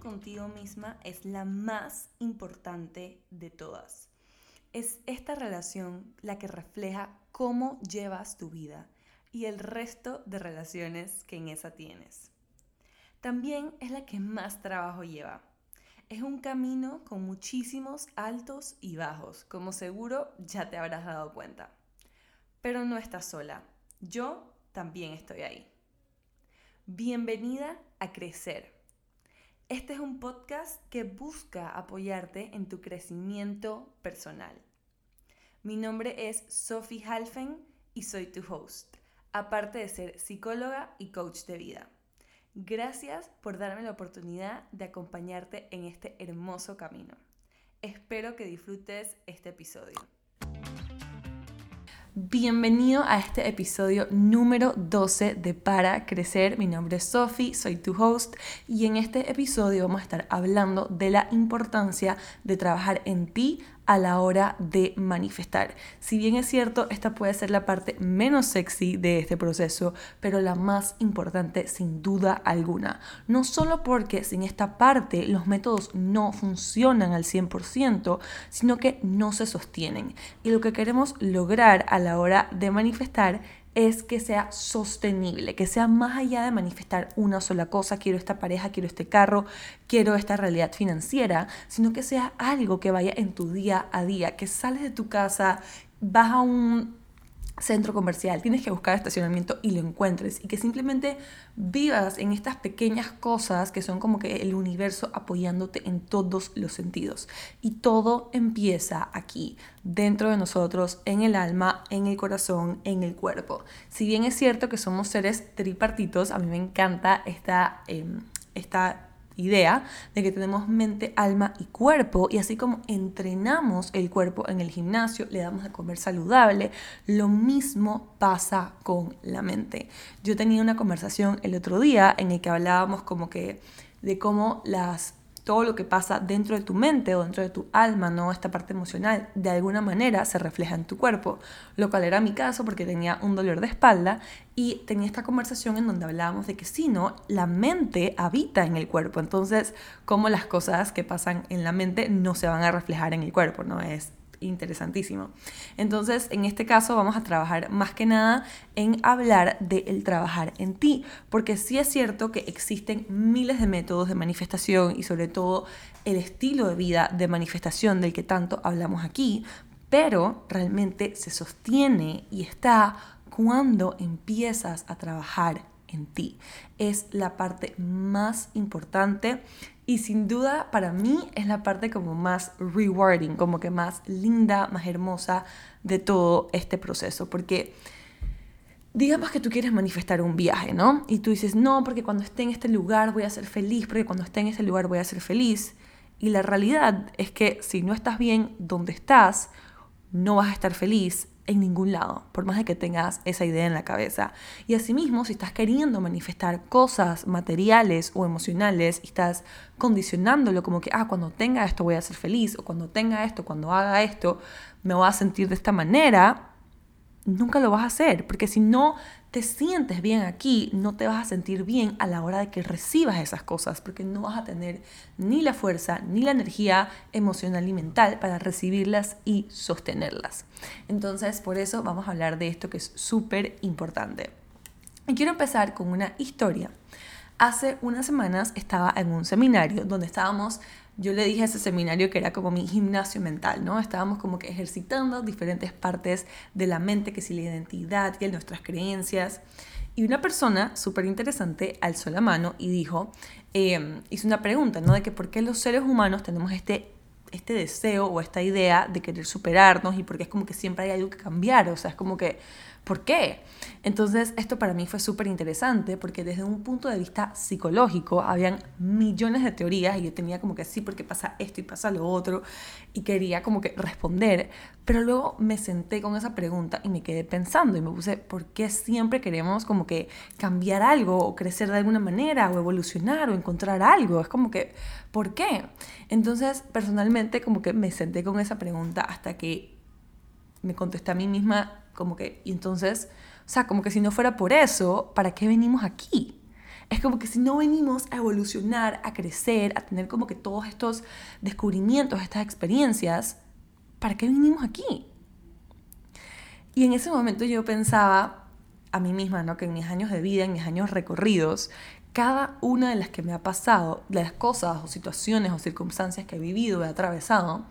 contigo misma es la más importante de todas. Es esta relación la que refleja cómo llevas tu vida y el resto de relaciones que en esa tienes. También es la que más trabajo lleva. Es un camino con muchísimos altos y bajos, como seguro ya te habrás dado cuenta. Pero no estás sola. Yo también estoy ahí. Bienvenida a Crecer. Este es un podcast que busca apoyarte en tu crecimiento personal. Mi nombre es Sophie Halfen y soy tu host, aparte de ser psicóloga y coach de vida. Gracias por darme la oportunidad de acompañarte en este hermoso camino. Espero que disfrutes este episodio. Bienvenido a este episodio número 12 de Para Crecer. Mi nombre es Sophie, soy tu host y en este episodio vamos a estar hablando de la importancia de trabajar en ti a la hora de manifestar. Si bien es cierto, esta puede ser la parte menos sexy de este proceso, pero la más importante sin duda alguna. No solo porque sin esta parte los métodos no funcionan al 100%, sino que no se sostienen. Y lo que queremos lograr a la hora de manifestar es que sea sostenible, que sea más allá de manifestar una sola cosa, quiero esta pareja, quiero este carro, quiero esta realidad financiera, sino que sea algo que vaya en tu día a día, que sales de tu casa, vas a un centro comercial, tienes que buscar estacionamiento y lo encuentres y que simplemente vivas en estas pequeñas cosas que son como que el universo apoyándote en todos los sentidos. Y todo empieza aquí, dentro de nosotros, en el alma, en el corazón, en el cuerpo. Si bien es cierto que somos seres tripartitos, a mí me encanta esta, em, esta idea de que tenemos mente, alma y cuerpo y así como entrenamos el cuerpo en el gimnasio, le damos de comer saludable, lo mismo pasa con la mente. Yo tenía una conversación el otro día en el que hablábamos como que de cómo las todo lo que pasa dentro de tu mente o dentro de tu alma, ¿no? Esta parte emocional, de alguna manera se refleja en tu cuerpo, lo cual era mi caso porque tenía un dolor de espalda y tenía esta conversación en donde hablábamos de que si no, la mente habita en el cuerpo, entonces, cómo las cosas que pasan en la mente no se van a reflejar en el cuerpo, ¿no? Es interesantísimo. Entonces, en este caso vamos a trabajar más que nada en hablar del el trabajar en ti, porque sí es cierto que existen miles de métodos de manifestación y sobre todo el estilo de vida de manifestación del que tanto hablamos aquí, pero realmente se sostiene y está cuando empiezas a trabajar en ti. Es la parte más importante y sin duda para mí es la parte como más rewarding, como que más linda, más hermosa de todo este proceso. Porque digamos que tú quieres manifestar un viaje, ¿no? Y tú dices, no, porque cuando esté en este lugar voy a ser feliz, porque cuando esté en este lugar voy a ser feliz. Y la realidad es que si no estás bien donde estás, no vas a estar feliz en ningún lado, por más de que tengas esa idea en la cabeza. Y asimismo, si estás queriendo manifestar cosas materiales o emocionales y estás condicionándolo como que, ah, cuando tenga esto voy a ser feliz, o cuando tenga esto, cuando haga esto, me voy a sentir de esta manera, nunca lo vas a hacer, porque si no te sientes bien aquí, no te vas a sentir bien a la hora de que recibas esas cosas, porque no vas a tener ni la fuerza ni la energía emocional y mental para recibirlas y sostenerlas. Entonces, por eso vamos a hablar de esto que es súper importante. Y quiero empezar con una historia. Hace unas semanas estaba en un seminario donde estábamos yo le dije a ese seminario que era como mi gimnasio mental, ¿no? Estábamos como que ejercitando diferentes partes de la mente, que si la identidad, que nuestras creencias. Y una persona súper interesante alzó la mano y dijo, em, hizo una pregunta, ¿no? De que por qué los seres humanos tenemos este, este deseo o esta idea de querer superarnos y porque es como que siempre hay algo que cambiar, o sea, es como que ¿Por qué? Entonces, esto para mí fue súper interesante porque desde un punto de vista psicológico habían millones de teorías y yo tenía como que sí, porque pasa esto y pasa lo otro y quería como que responder, pero luego me senté con esa pregunta y me quedé pensando y me puse, ¿por qué siempre queremos como que cambiar algo o crecer de alguna manera o evolucionar o encontrar algo? Es como que, ¿por qué? Entonces, personalmente como que me senté con esa pregunta hasta que me contesté a mí misma como que, y entonces, o sea, como que si no fuera por eso, ¿para qué venimos aquí? Es como que si no venimos a evolucionar, a crecer, a tener como que todos estos descubrimientos, estas experiencias, ¿para qué vinimos aquí? Y en ese momento yo pensaba a mí misma, ¿no? Que en mis años de vida, en mis años recorridos, cada una de las que me ha pasado, de las cosas o situaciones o circunstancias que he vivido, he atravesado,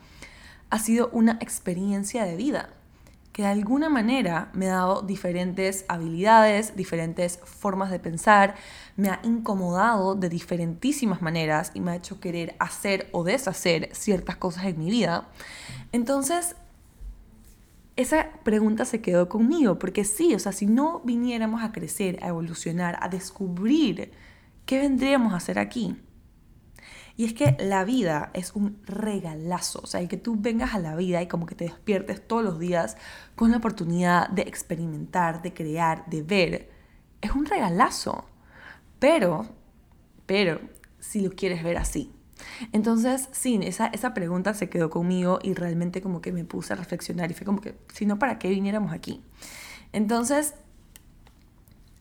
ha sido una experiencia de vida que de alguna manera me ha dado diferentes habilidades, diferentes formas de pensar, me ha incomodado de diferentísimas maneras y me ha hecho querer hacer o deshacer ciertas cosas en mi vida. Entonces, esa pregunta se quedó conmigo, porque sí, o sea, si no viniéramos a crecer, a evolucionar, a descubrir qué vendríamos a hacer aquí, y es que la vida es un regalazo, o sea, el que tú vengas a la vida y como que te despiertes todos los días con la oportunidad de experimentar, de crear, de ver, es un regalazo. Pero, pero, si lo quieres ver así. Entonces, sí, esa, esa pregunta se quedó conmigo y realmente como que me puse a reflexionar y fue como que, si no, ¿para qué viniéramos aquí? Entonces,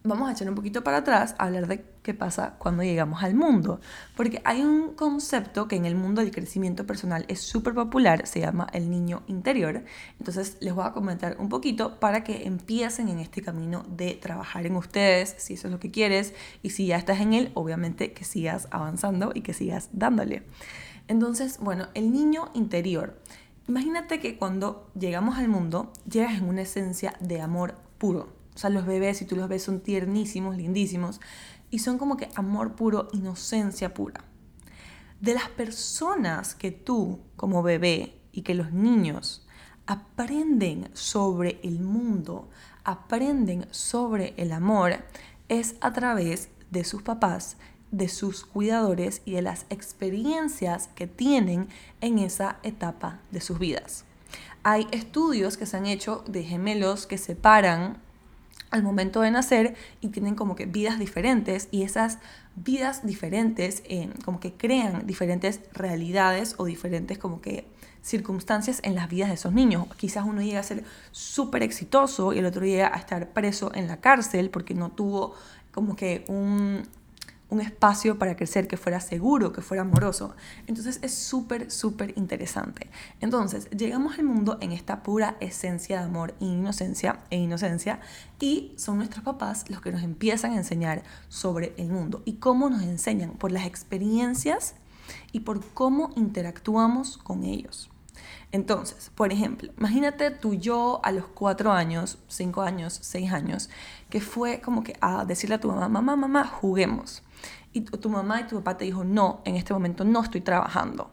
vamos a echar un poquito para atrás a hablar de qué pasa cuando llegamos al mundo. Porque hay un concepto que en el mundo del crecimiento personal es súper popular, se llama el niño interior. Entonces les voy a comentar un poquito para que empiecen en este camino de trabajar en ustedes, si eso es lo que quieres, y si ya estás en él, obviamente que sigas avanzando y que sigas dándole. Entonces, bueno, el niño interior. Imagínate que cuando llegamos al mundo, llegas en una esencia de amor puro o sea, los bebés, si tú los ves, son tiernísimos, lindísimos. Y son como que amor puro, inocencia pura. De las personas que tú, como bebé, y que los niños aprenden sobre el mundo, aprenden sobre el amor, es a través de sus papás, de sus cuidadores y de las experiencias que tienen en esa etapa de sus vidas. Hay estudios que se han hecho de gemelos que separan al momento de nacer y tienen como que vidas diferentes y esas vidas diferentes eh, como que crean diferentes realidades o diferentes como que circunstancias en las vidas de esos niños. Quizás uno llega a ser súper exitoso y el otro llega a estar preso en la cárcel porque no tuvo como que un, un espacio para crecer que fuera seguro, que fuera amoroso. Entonces es súper, súper interesante. Entonces llegamos al mundo en esta pura esencia de amor e inocencia, e inocencia y son nuestros papás los que nos empiezan a enseñar sobre el mundo. ¿Y cómo nos enseñan? Por las experiencias y por cómo interactuamos con ellos. Entonces, por ejemplo, imagínate tú yo a los cuatro años, cinco años, seis años, que fue como que a decirle a tu mamá, mamá, mamá, juguemos. Y tu mamá y tu papá te dijo, no, en este momento no estoy trabajando.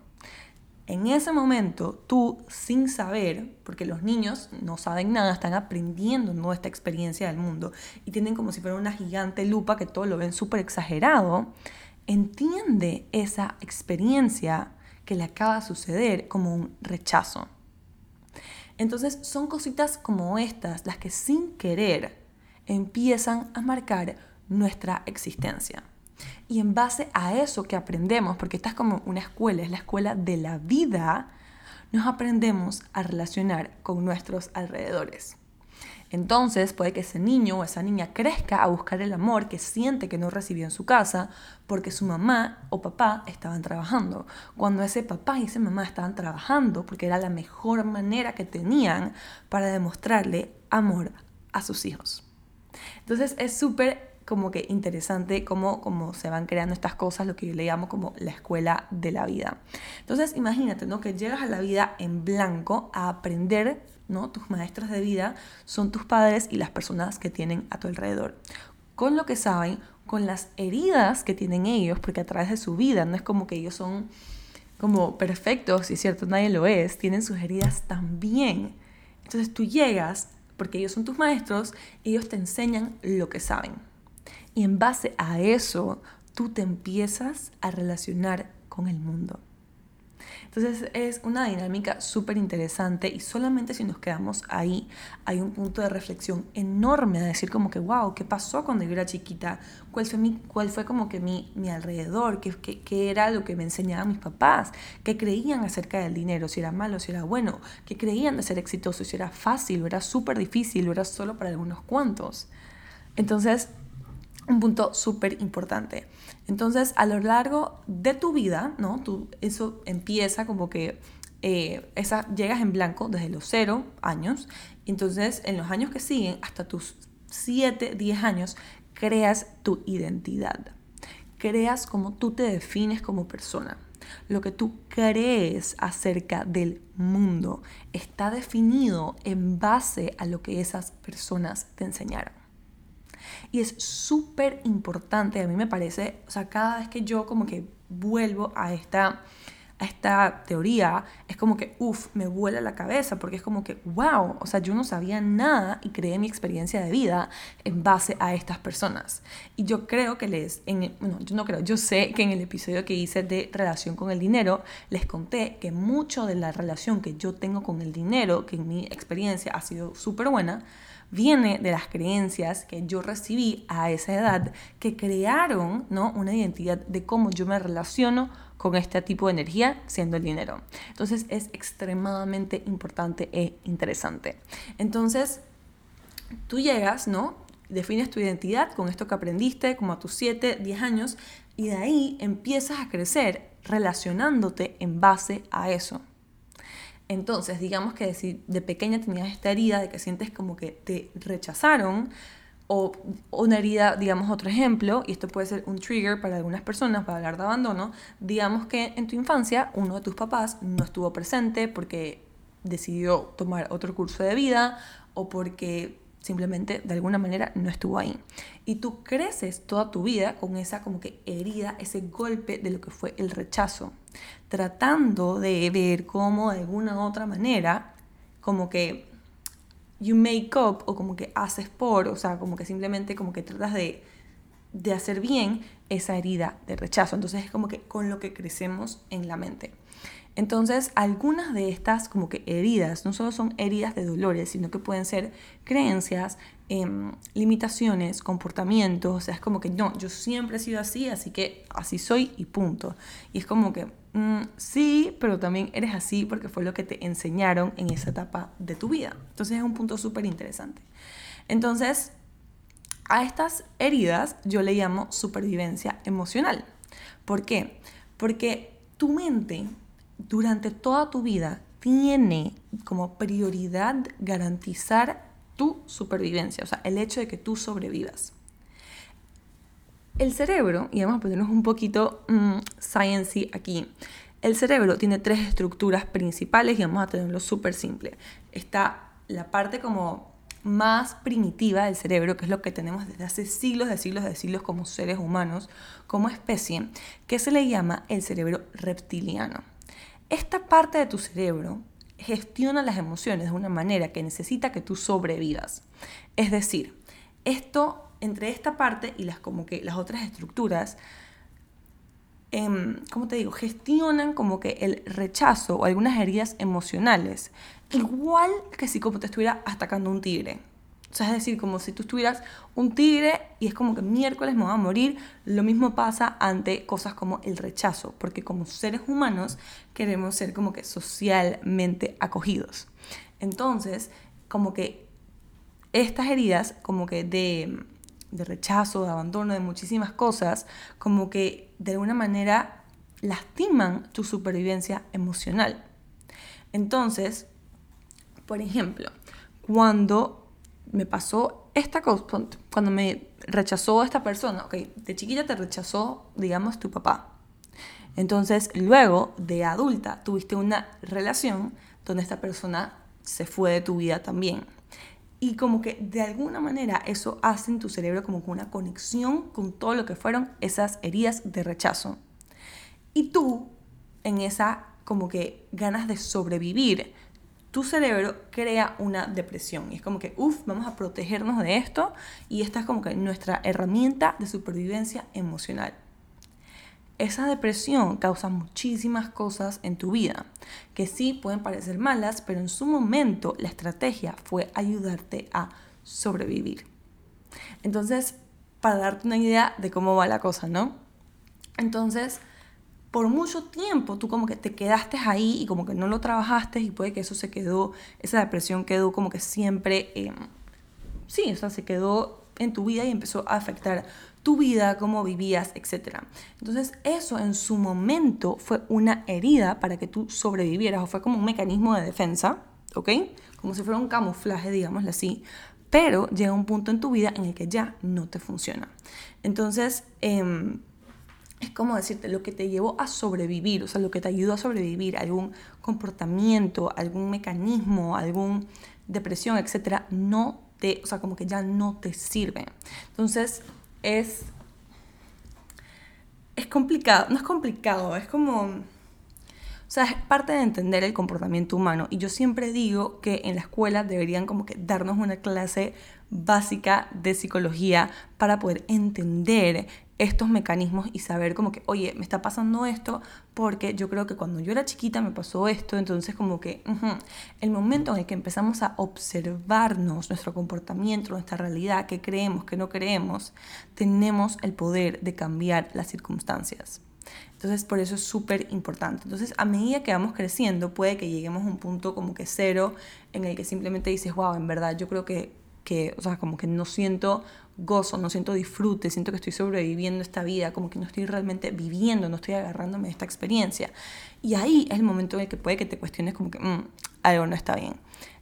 En ese momento, tú sin saber, porque los niños no saben nada, están aprendiendo nuestra esta experiencia del mundo y tienen como si fuera una gigante lupa que todo lo ven súper exagerado, entiende esa experiencia que le acaba de suceder como un rechazo. Entonces son cositas como estas las que sin querer empiezan a marcar nuestra existencia. Y en base a eso que aprendemos, porque esta es como una escuela, es la escuela de la vida, nos aprendemos a relacionar con nuestros alrededores. Entonces puede que ese niño o esa niña crezca a buscar el amor que siente que no recibió en su casa porque su mamá o papá estaban trabajando. Cuando ese papá y esa mamá estaban trabajando porque era la mejor manera que tenían para demostrarle amor a sus hijos. Entonces es súper como que interesante cómo, cómo se van creando estas cosas, lo que yo le llamo como la escuela de la vida. Entonces imagínate, ¿no? Que llegas a la vida en blanco a aprender ¿no? Tus maestros de vida son tus padres y las personas que tienen a tu alrededor. Con lo que saben, con las heridas que tienen ellos, porque a través de su vida no es como que ellos son como perfectos, y es cierto, nadie lo es, tienen sus heridas también. Entonces tú llegas, porque ellos son tus maestros, ellos te enseñan lo que saben. Y en base a eso, tú te empiezas a relacionar con el mundo. Entonces es una dinámica súper interesante y solamente si nos quedamos ahí hay un punto de reflexión enorme a decir como que, wow, ¿qué pasó cuando yo era chiquita? ¿Cuál fue, mi, cuál fue como que mi, mi alrededor? ¿Qué, ¿Qué, era lo que me enseñaban mis papás? ¿Qué creían acerca del dinero? Si era malo, si era bueno. ¿Qué creían de ser exitoso? Si era fácil o era súper difícil o era solo para algunos cuantos. Entonces un punto súper importante. Entonces, a lo largo de tu vida, ¿no? Tú, eso empieza como que eh, esa, llegas en blanco desde los 0 años. Entonces, en los años que siguen, hasta tus 7, 10 años, creas tu identidad. Creas como tú te defines como persona. Lo que tú crees acerca del mundo está definido en base a lo que esas personas te enseñaron. Y es súper importante, a mí me parece, o sea, cada vez que yo como que vuelvo a esta, a esta teoría, es como que, uff, me vuela la cabeza, porque es como que, wow, o sea, yo no sabía nada y creé mi experiencia de vida en base a estas personas. Y yo creo que les, en, bueno, yo no creo, yo sé que en el episodio que hice de relación con el dinero, les conté que mucho de la relación que yo tengo con el dinero, que en mi experiencia ha sido súper buena, viene de las creencias que yo recibí a esa edad que crearon ¿no? una identidad de cómo yo me relaciono con este tipo de energía siendo el dinero. Entonces es extremadamente importante e interesante. Entonces, tú llegas, ¿no? Defines tu identidad con esto que aprendiste como a tus 7, 10 años y de ahí empiezas a crecer relacionándote en base a eso. Entonces, digamos que si de pequeña tenías esta herida de que sientes como que te rechazaron, o una herida, digamos otro ejemplo, y esto puede ser un trigger para algunas personas para hablar de abandono, digamos que en tu infancia uno de tus papás no estuvo presente porque decidió tomar otro curso de vida o porque simplemente de alguna manera no estuvo ahí. Y tú creces toda tu vida con esa como que herida, ese golpe de lo que fue el rechazo, tratando de ver cómo de alguna u otra manera, como que you make up o como que haces por, o sea, como que simplemente como que tratas de, de hacer bien esa herida de rechazo. Entonces es como que con lo que crecemos en la mente. Entonces, algunas de estas como que heridas no solo son heridas de dolores, sino que pueden ser creencias, em, limitaciones, comportamientos, o sea, es como que no, yo siempre he sido así, así que así soy y punto. Y es como que mm, sí, pero también eres así porque fue lo que te enseñaron en esa etapa de tu vida. Entonces es un punto súper interesante. Entonces, a estas heridas yo le llamo supervivencia emocional. ¿Por qué? Porque tu mente durante toda tu vida tiene como prioridad garantizar tu supervivencia, o sea, el hecho de que tú sobrevivas. El cerebro, y vamos a ponernos un poquito um, sciencey aquí, el cerebro tiene tres estructuras principales y vamos a tenerlo súper simple. Está la parte como más primitiva del cerebro, que es lo que tenemos desde hace siglos de siglos de siglos como seres humanos, como especie, que se le llama el cerebro reptiliano. Esta parte de tu cerebro gestiona las emociones de una manera que necesita que tú sobrevivas. Es decir, esto entre esta parte y las como que las otras estructuras eh, ¿cómo te digo? Gestionan como que el rechazo o algunas heridas emocionales, igual que si como te estuviera atacando un tigre. O sea, es decir, como si tú estuvieras un tigre y es como que miércoles me voy a morir, lo mismo pasa ante cosas como el rechazo, porque como seres humanos queremos ser como que socialmente acogidos. Entonces, como que estas heridas, como que de, de rechazo, de abandono, de muchísimas cosas, como que de alguna manera lastiman tu supervivencia emocional. Entonces, por ejemplo, cuando me pasó esta cosa, cuando me rechazó esta persona, ok, de chiquita te rechazó, digamos, tu papá. Entonces, luego de adulta, tuviste una relación donde esta persona se fue de tu vida también. Y como que de alguna manera eso hace en tu cerebro como una conexión con todo lo que fueron esas heridas de rechazo. Y tú, en esa como que ganas de sobrevivir, tu cerebro crea una depresión. Y es como que, uff, vamos a protegernos de esto. Y esta es como que nuestra herramienta de supervivencia emocional. Esa depresión causa muchísimas cosas en tu vida, que sí pueden parecer malas, pero en su momento la estrategia fue ayudarte a sobrevivir. Entonces, para darte una idea de cómo va la cosa, ¿no? Entonces, por mucho tiempo tú como que te quedaste ahí y como que no lo trabajaste y puede que eso se quedó, esa depresión quedó como que siempre, em, sí, o sea, se quedó en tu vida y empezó a afectar tu vida, cómo vivías, etc. Entonces eso en su momento fue una herida para que tú sobrevivieras o fue como un mecanismo de defensa, ¿ok? Como si fuera un camuflaje, digámoslo así. Pero llega un punto en tu vida en el que ya no te funciona. Entonces, em, es como decirte, lo que te llevó a sobrevivir, o sea, lo que te ayudó a sobrevivir, algún comportamiento, algún mecanismo, alguna depresión, etcétera, no te, o sea, como que ya no te sirve. Entonces, es, es complicado, no es complicado, es como, o sea, es parte de entender el comportamiento humano. Y yo siempre digo que en la escuela deberían como que darnos una clase básica de psicología para poder entender estos mecanismos y saber como que, oye, me está pasando esto porque yo creo que cuando yo era chiquita me pasó esto, entonces como que el momento en el que empezamos a observarnos nuestro comportamiento, nuestra realidad, qué creemos, qué no creemos, tenemos el poder de cambiar las circunstancias. Entonces, por eso es súper importante. Entonces, a medida que vamos creciendo, puede que lleguemos a un punto como que cero, en el que simplemente dices, wow, en verdad, yo creo que, que o sea, como que no siento gozo, no siento disfrute, siento que estoy sobreviviendo esta vida, como que no estoy realmente viviendo, no estoy agarrándome de esta experiencia. Y ahí es el momento en el que puede que te cuestiones como que mm, algo no está bien.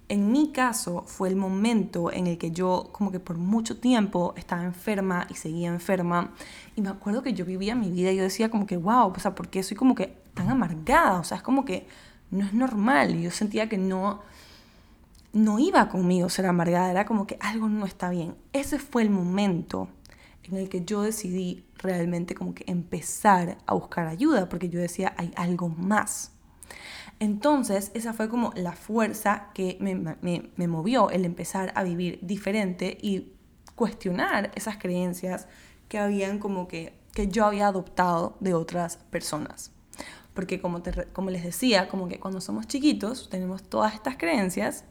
En mi caso fue el momento en el que yo como que por mucho tiempo estaba enferma y seguía enferma y me acuerdo que yo vivía mi vida y yo decía como que wow, o sea, ¿por qué soy como que tan amargada? O sea, es como que no es normal y yo sentía que no no iba conmigo ser amargada, era como que algo no está bien. Ese fue el momento en el que yo decidí realmente como que empezar a buscar ayuda, porque yo decía, hay algo más. Entonces, esa fue como la fuerza que me, me movió, el empezar a vivir diferente y cuestionar esas creencias que habían como que, que yo había adoptado de otras personas. Porque como, te, como les decía, como que cuando somos chiquitos tenemos todas estas creencias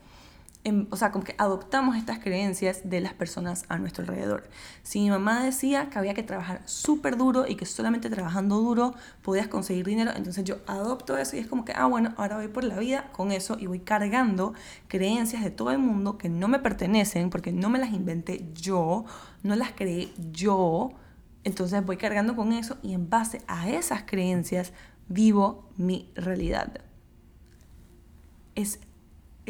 o sea, como que adoptamos estas creencias de las personas a nuestro alrededor. Si mi mamá decía que había que trabajar súper duro y que solamente trabajando duro podías conseguir dinero, entonces yo adopto eso y es como que, ah, bueno, ahora voy por la vida con eso y voy cargando creencias de todo el mundo que no me pertenecen porque no me las inventé yo, no las creé yo. Entonces voy cargando con eso y en base a esas creencias vivo mi realidad. Es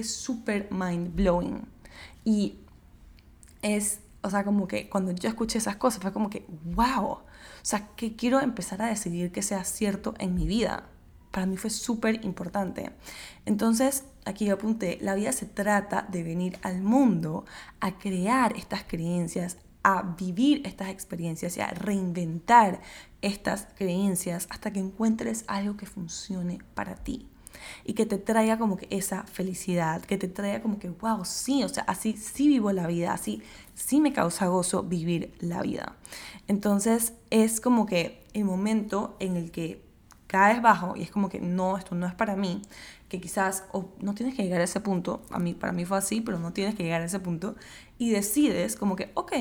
es súper mind blowing. Y es, o sea, como que cuando yo escuché esas cosas fue como que, wow, o sea, que quiero empezar a decidir que sea cierto en mi vida. Para mí fue súper importante. Entonces, aquí yo apunté, la vida se trata de venir al mundo a crear estas creencias, a vivir estas experiencias y a reinventar estas creencias hasta que encuentres algo que funcione para ti y que te traiga como que esa felicidad, que te traiga como que, wow, sí, o sea, así sí vivo la vida, así sí me causa gozo vivir la vida. Entonces es como que el momento en el que caes bajo y es como que no, esto no es para mí, que quizás no tienes que llegar a ese punto, a mí, para mí fue así, pero no tienes que llegar a ese punto, y decides como que, ok,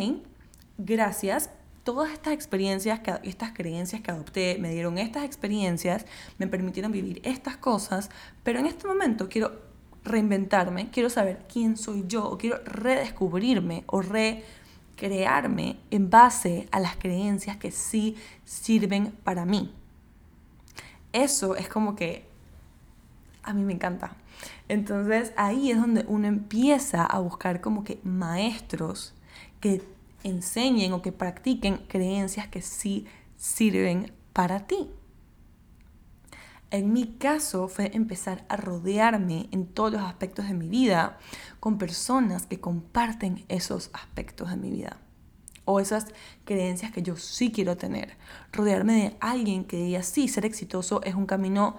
gracias, todas estas experiencias, que, estas creencias que adopté, me dieron estas experiencias, me permitieron vivir estas cosas, pero en este momento quiero reinventarme, quiero saber quién soy yo, o quiero redescubrirme o recrearme en base a las creencias que sí sirven para mí. Eso es como que a mí me encanta. Entonces ahí es donde uno empieza a buscar como que maestros que enseñen o que practiquen creencias que sí sirven para ti. En mi caso fue empezar a rodearme en todos los aspectos de mi vida con personas que comparten esos aspectos de mi vida o esas creencias que yo sí quiero tener. Rodearme de alguien que diga, sí, ser exitoso es un camino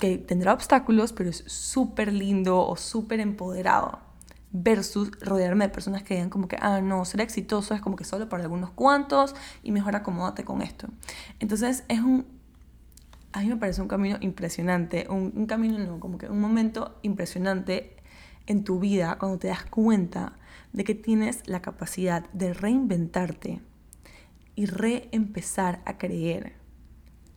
que tendrá obstáculos, pero es súper lindo o súper empoderado versus rodearme de personas que digan como que, ah, no, ser exitoso es como que solo para algunos cuantos y mejor acomódate con esto. Entonces es un, a mí me parece un camino impresionante, un, camino, no, como que un momento impresionante en tu vida cuando te das cuenta de que tienes la capacidad de reinventarte y reempezar a creer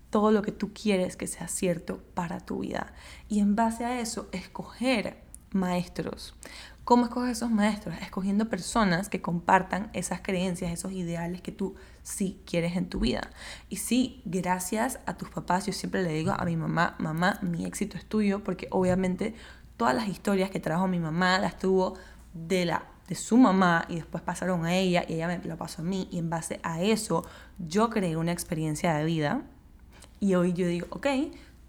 todo lo que tú quieres que sea cierto para tu vida. Y en base a eso, escoger maestros ¿Cómo escoges esos maestros? Escogiendo personas que compartan esas creencias, esos ideales que tú sí quieres en tu vida. Y sí, gracias a tus papás, yo siempre le digo a mi mamá, mamá, mi éxito es tuyo, porque obviamente todas las historias que trajo mi mamá las tuvo de la de su mamá y después pasaron a ella y ella me lo pasó a mí y en base a eso yo creé una experiencia de vida y hoy yo digo, ok,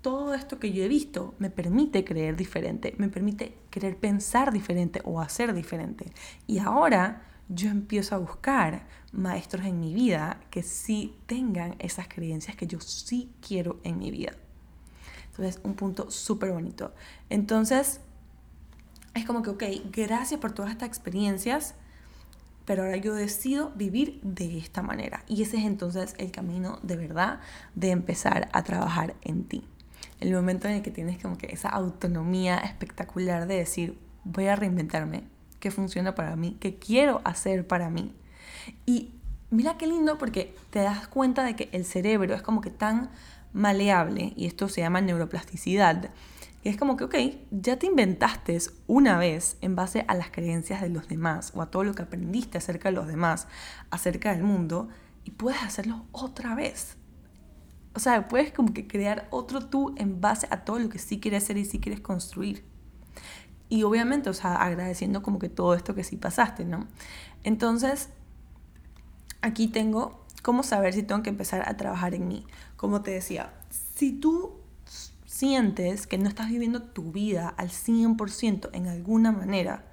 todo esto que yo he visto me permite creer diferente, me permite querer pensar diferente o hacer diferente. Y ahora yo empiezo a buscar maestros en mi vida que sí tengan esas creencias que yo sí quiero en mi vida. Entonces, un punto súper bonito. Entonces, es como que, ok, gracias por todas estas experiencias, pero ahora yo decido vivir de esta manera. Y ese es entonces el camino de verdad de empezar a trabajar en ti. El momento en el que tienes como que esa autonomía espectacular de decir, voy a reinventarme, qué funciona para mí, qué quiero hacer para mí. Y mira qué lindo porque te das cuenta de que el cerebro es como que tan maleable, y esto se llama neuroplasticidad, y es como que, ok, ya te inventaste una vez en base a las creencias de los demás o a todo lo que aprendiste acerca de los demás, acerca del mundo, y puedes hacerlo otra vez. O sea, puedes como que crear otro tú en base a todo lo que sí quieres ser y sí quieres construir. Y obviamente, o sea, agradeciendo como que todo esto que sí pasaste, ¿no? Entonces, aquí tengo cómo saber si tengo que empezar a trabajar en mí. Como te decía, si tú sientes que no estás viviendo tu vida al 100% en alguna manera,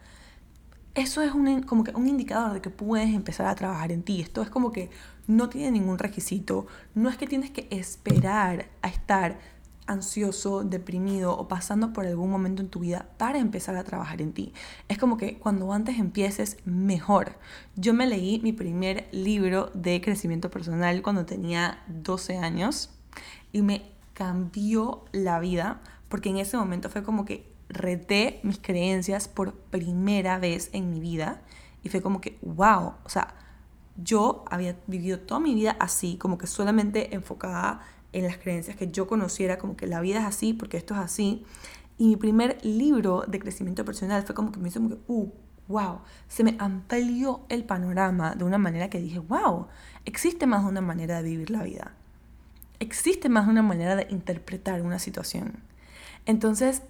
eso es un, como que un indicador de que puedes empezar a trabajar en ti. Esto es como que no tiene ningún requisito. No es que tienes que esperar a estar ansioso, deprimido o pasando por algún momento en tu vida para empezar a trabajar en ti. Es como que cuando antes empieces, mejor. Yo me leí mi primer libro de crecimiento personal cuando tenía 12 años y me cambió la vida, porque en ese momento fue como que reté mis creencias por primera vez en mi vida y fue como que, wow, o sea, yo había vivido toda mi vida así, como que solamente enfocada en las creencias que yo conociera, como que la vida es así porque esto es así. Y mi primer libro de crecimiento personal fue como que me hizo como que, uh, wow, se me amplió el panorama de una manera que dije, wow, existe más de una manera de vivir la vida existe más de una manera de interpretar una situación. Entonces,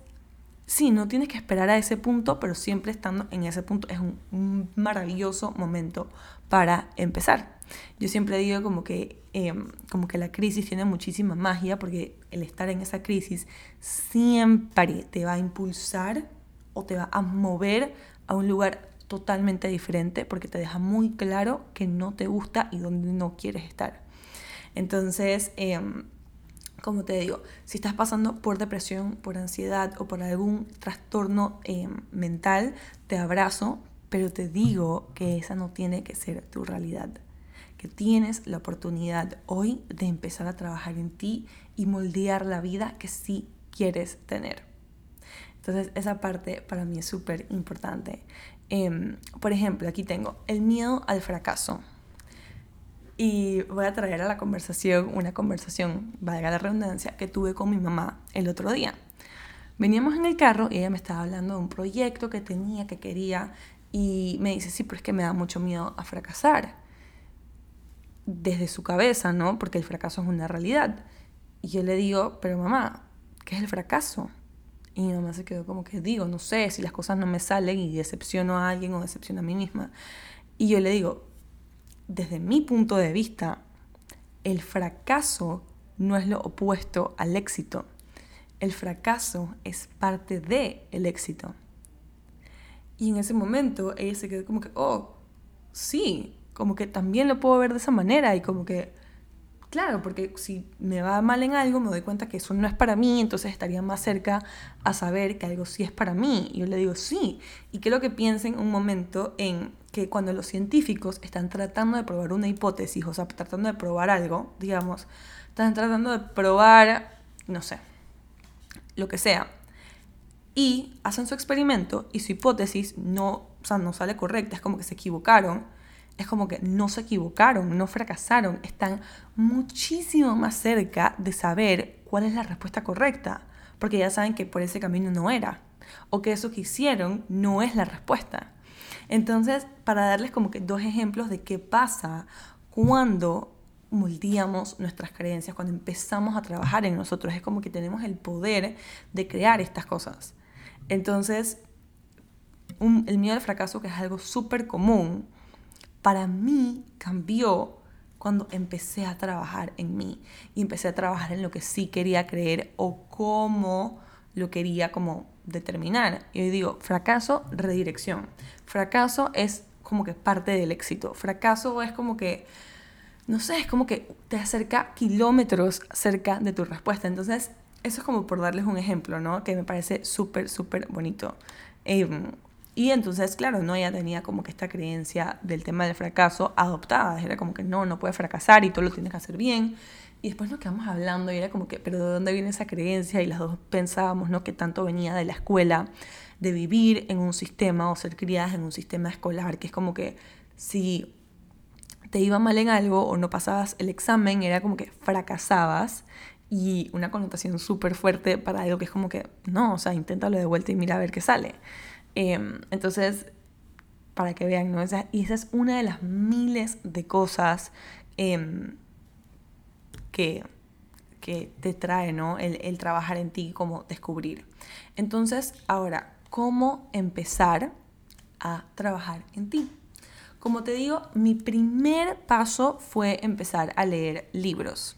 sí, no tienes que esperar a ese punto, pero siempre estando en ese punto es un, maravilloso momento para empezar. Yo siempre digo como que, em, como que la crisis tiene muchísima magia porque el estar en esa crisis siempre te va a impulsar o te va a mover a un lugar totalmente diferente porque te deja muy claro que no te gusta y donde no quieres estar. Entonces, em, como te digo, si estás pasando por depresión, por ansiedad o por algún trastorno em, mental, te abrazo, pero te digo que esa no tiene que ser tu realidad. Que tienes la oportunidad hoy de empezar a trabajar en ti y moldear la vida que sí quieres tener. Entonces, esa parte para mí es súper importante. Em, por ejemplo, aquí tengo el miedo al fracaso. Y voy a traer a la conversación una conversación, valga la redundancia, que tuve con mi mamá el otro día. Veníamos en el carro y ella me estaba hablando de un proyecto que tenía, que quería, y me dice, sí, pero es que me da mucho miedo a fracasar. Desde su cabeza, ¿no? Porque el fracaso es una realidad. Y yo le digo, pero mamá, ¿qué es el fracaso? Y mi mamá se quedó como que digo, no sé, si las cosas no me salen y decepciono a alguien o decepciono a mí misma. Y yo le digo, desde mi punto de vista, el fracaso no es lo opuesto al éxito. El fracaso es parte de el éxito. Y en ese momento ella se quedó como que, oh, sí, como que también lo puedo ver de esa manera y como que, claro, porque si me va mal en algo me doy cuenta que eso no es para mí, entonces estaría más cerca a saber que algo sí es para mí. Y yo le digo, sí. Y quiero que piensen un momento en que cuando los científicos están tratando de probar una hipótesis, o sea, tratando de probar algo, digamos, están tratando de probar, no sé, lo que sea, y hacen su experimento y su hipótesis no, no sale correcta, es como que se equivocaron, es como que no se equivocaron, no fracasaron, están muchísimo más cerca de saber cuál es la respuesta correcta, porque ya saben que por ese camino no era. o que eso que hicieron no es la respuesta. Entonces, para darles como que dos ejemplos de qué pasa cuando moldeamos nuestras creencias, cuando empezamos a trabajar en nosotros, es como que tenemos el poder de crear estas cosas. Entonces, el miedo al fracaso, que es algo súper común, para mí cambió cuando empecé a trabajar en mí y empecé a trabajar en lo que sí quería creer o cómo lo quería como determinar. Y hoy digo, fracaso, redirección. Fracaso es como que parte del éxito. Fracaso es como que, no sé, es como que te acerca kilómetros cerca de tu respuesta. Entonces, eso es como por darles un ejemplo, ¿no? Que me parece súper, súper bonito. Em, y entonces, claro, no, ella tenía como que esta creencia del tema del fracaso adoptada. Era como que no, no puedes fracasar y todo lo tienes que hacer bien. Y después nos quedamos hablando y era como que, pero ¿de dónde viene esa creencia? Y las dos pensábamos, ¿no? Que tanto venía de la escuela, de vivir en un sistema o ser criadas en un sistema escolar, que es como que si te iba mal en algo o no pasabas el examen, era como que fracasabas y una connotación súper fuerte para algo que es como que, no, o sea, inténtalo de vuelta y mira a ver qué sale. Em, entonces, para que vean, ¿no? Esa, y esa es una de las miles de cosas em, que, que, te trae, ¿no? El, el trabajar en ti, como descubrir. Entonces, ahora, ¿cómo empezar a trabajar en ti? Como te digo, mi primer paso fue empezar a leer libros.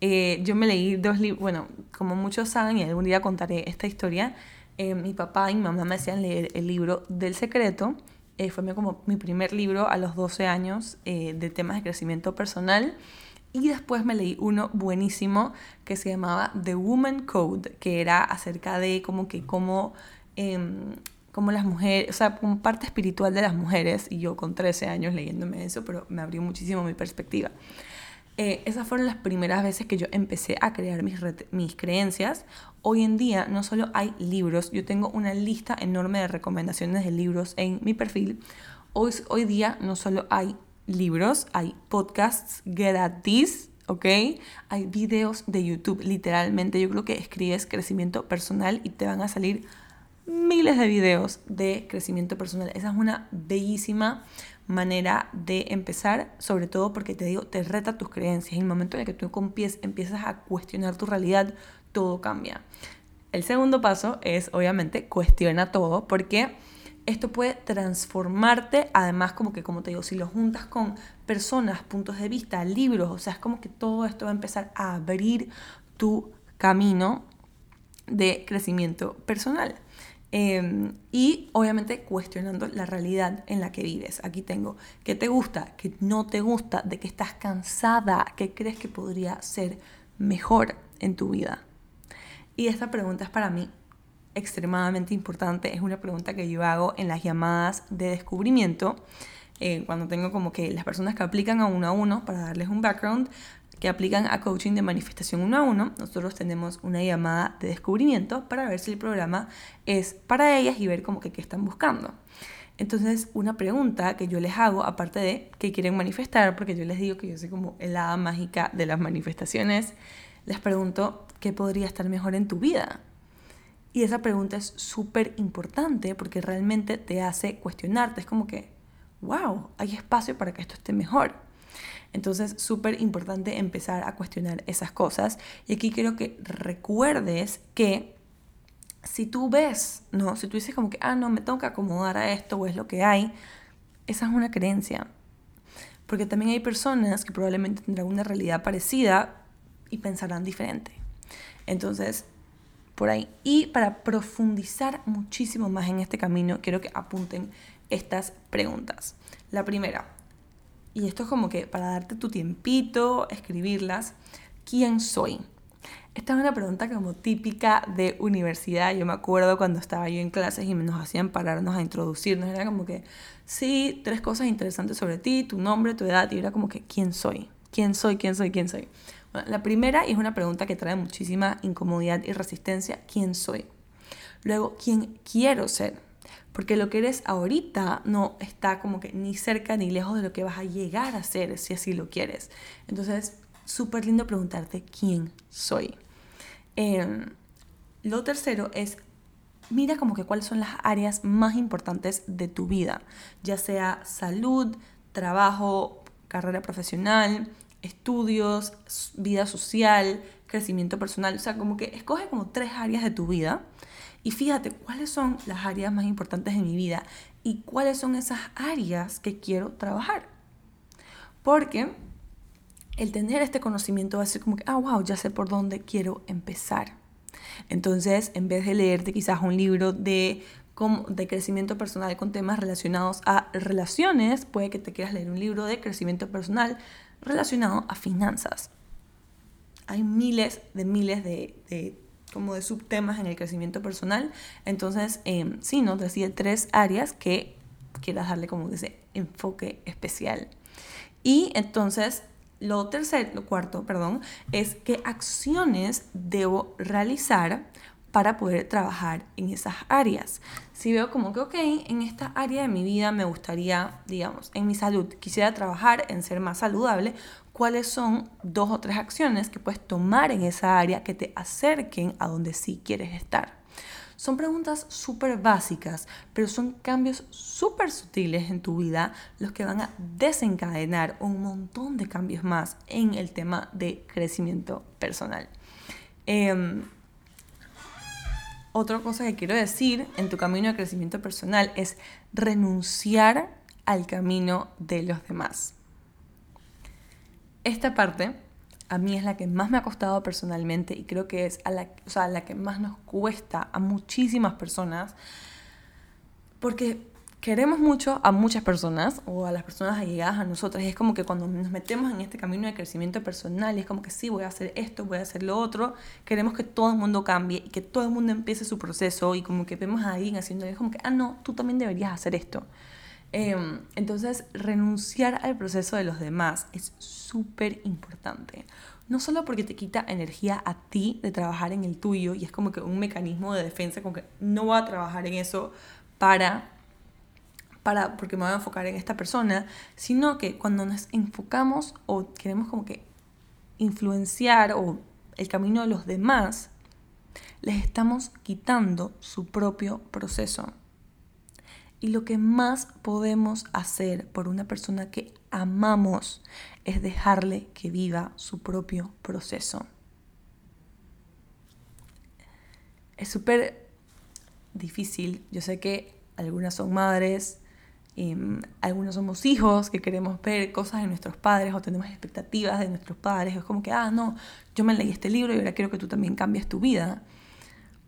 Eh, yo me leí dos libros, bueno, como muchos saben, y algún día contaré esta historia, eh, mi papá y mi mamá me hacían leer el libro del secreto. Eh, fue como mi primer libro a los 12 años eh, de temas de crecimiento personal. Y después me leí uno buenísimo que se llamaba The Woman Code, que era acerca de como que cómo, em, cómo las mujeres, o sea, como parte espiritual de las mujeres. Y yo con 13 años leyéndome eso, pero me abrió muchísimo mi perspectiva. Eh, esas fueron las primeras veces que yo empecé a crear mis, mis creencias. Hoy en día no solo hay libros, yo tengo una lista enorme de recomendaciones de libros en mi perfil. Hoy, hoy día no solo hay libros, hay podcasts gratis, ¿ok? Hay videos de YouTube, literalmente. Yo creo que escribes crecimiento personal y te van a salir miles de videos de crecimiento personal. Esa es una bellísima manera de empezar, sobre todo porque te digo, te reta tus creencias. En el momento en el que tú empiezas a cuestionar tu realidad, todo cambia. El segundo paso es, obviamente, cuestiona todo, porque esto puede transformarte, además como que, como te digo, si lo juntas con personas, puntos de vista, libros, o sea, es como que todo esto va a empezar a abrir tu camino de crecimiento personal. Em, y obviamente cuestionando la realidad en la que vives. Aquí tengo qué te gusta, qué no te gusta, de qué estás cansada, qué crees que podría ser mejor en tu vida. Y esta pregunta es para mí extremadamente importante. Es una pregunta que yo hago en las llamadas de descubrimiento. Eh, cuando tengo como que las personas que aplican a uno a uno para darles un background, que aplican a coaching de manifestación uno a uno, nosotros tenemos una llamada de descubrimiento para ver si el programa es para ellas y ver como que qué están buscando. Entonces, una pregunta que yo les hago, aparte de que quieren manifestar, porque yo les digo que yo soy como el hada mágica de las manifestaciones, les pregunto qué podría estar mejor en tu vida. Y esa pregunta es súper importante porque realmente te hace cuestionarte. Es como que, wow, hay espacio para que esto esté mejor. Entonces, súper importante empezar a cuestionar esas cosas. Y aquí quiero que recuerdes que si tú ves, ¿no? Si tú dices como que, ah, no, me tengo que acomodar a esto o es lo que hay, esa es una creencia. Porque también hay personas que probablemente tendrán una realidad parecida y pensarán diferente. Entonces, por ahí. Y para profundizar muchísimo más en este camino, quiero que apunten estas preguntas. La primera, y esto es como que para darte tu tiempito, escribirlas, ¿quién soy? Esta es una pregunta como típica de universidad. Yo me acuerdo cuando estaba yo en clases y nos hacían pararnos a introducirnos. Era como que, sí, tres cosas interesantes sobre ti, tu nombre, tu edad. Y era como que, ¿quién soy? ¿Quién soy? ¿Quién soy? ¿Quién soy? Bueno, la primera y es una pregunta que trae muchísima incomodidad y resistencia. ¿Quién soy? Luego, ¿quién quiero ser? Porque lo que eres ahorita no está como que ni cerca ni lejos de lo que vas a llegar a ser si así lo quieres. Entonces, súper lindo preguntarte quién soy. Em, lo tercero es mira como que cuáles son las áreas más importantes de tu vida, ya sea salud, trabajo, carrera profesional, estudios, vida social, crecimiento personal. O sea, como que escoge como tres áreas de tu vida y fíjate cuáles son las áreas más importantes de mi vida y cuáles son esas áreas que quiero trabajar. Porque el tener este conocimiento va a ser como que, ah, wow, ya sé por dónde quiero empezar. Entonces, en vez de leerte quizás un libro de, de crecimiento personal con temas relacionados a relaciones, puede que te quieras leer un libro de crecimiento personal relacionado a finanzas. Hay miles de miles de, como de subtemas en el crecimiento personal. Entonces, eh, sí, ¿no? Te decía tres áreas que quieras darle como ese enfoque especial. Y entonces lo tercero, lo cuarto, perdón, es qué acciones debo realizar para poder trabajar en esas áreas. Si veo como que, ok, en esta área de mi vida me gustaría, digamos, en mi salud, quisiera trabajar en ser más saludable, ¿cuáles son dos o tres acciones que puedes tomar en esa área que te acerquen a donde sí quieres estar? Son preguntas súper básicas, pero son cambios súper sutiles en tu vida los que van a desencadenar un montón de cambios más en el tema de crecimiento personal. Em, otra cosa que quiero decir en tu camino de crecimiento personal es renunciar al camino de los demás. Esta parte a mí es la que más me ha costado personalmente y creo que es a la, o la que más nos cuesta a muchísimas personas porque queremos mucho a muchas personas o a las personas allegadas a nosotras y es como que cuando nos metemos en este camino de crecimiento personal y es como que sí, voy a hacer esto, voy a hacer lo otro, queremos que todo el mundo cambie y que todo el mundo empiece su proceso y como que vemos a alguien haciendo es como que, ah, no, tú también deberías hacer esto. Em, entonces, renunciar al proceso de los demás es súper importante. No solo porque te quita energía a ti de trabajar en el tuyo y es como que un mecanismo de defensa, como que no voy a trabajar en eso para, para, porque me voy a enfocar en esta persona, sino que cuando nos enfocamos o queremos como que influenciar o el camino de los demás, les estamos quitando su propio proceso. Y lo que más podemos hacer por una persona que amamos es dejarle que viva su propio proceso. Es súper difícil. Yo sé que algunas son madres, em, algunos somos hijos que queremos ver cosas de nuestros padres o tenemos expectativas de nuestros padres. Es como que, ah, no, yo me leí este libro y ahora quiero que tú también cambies tu vida.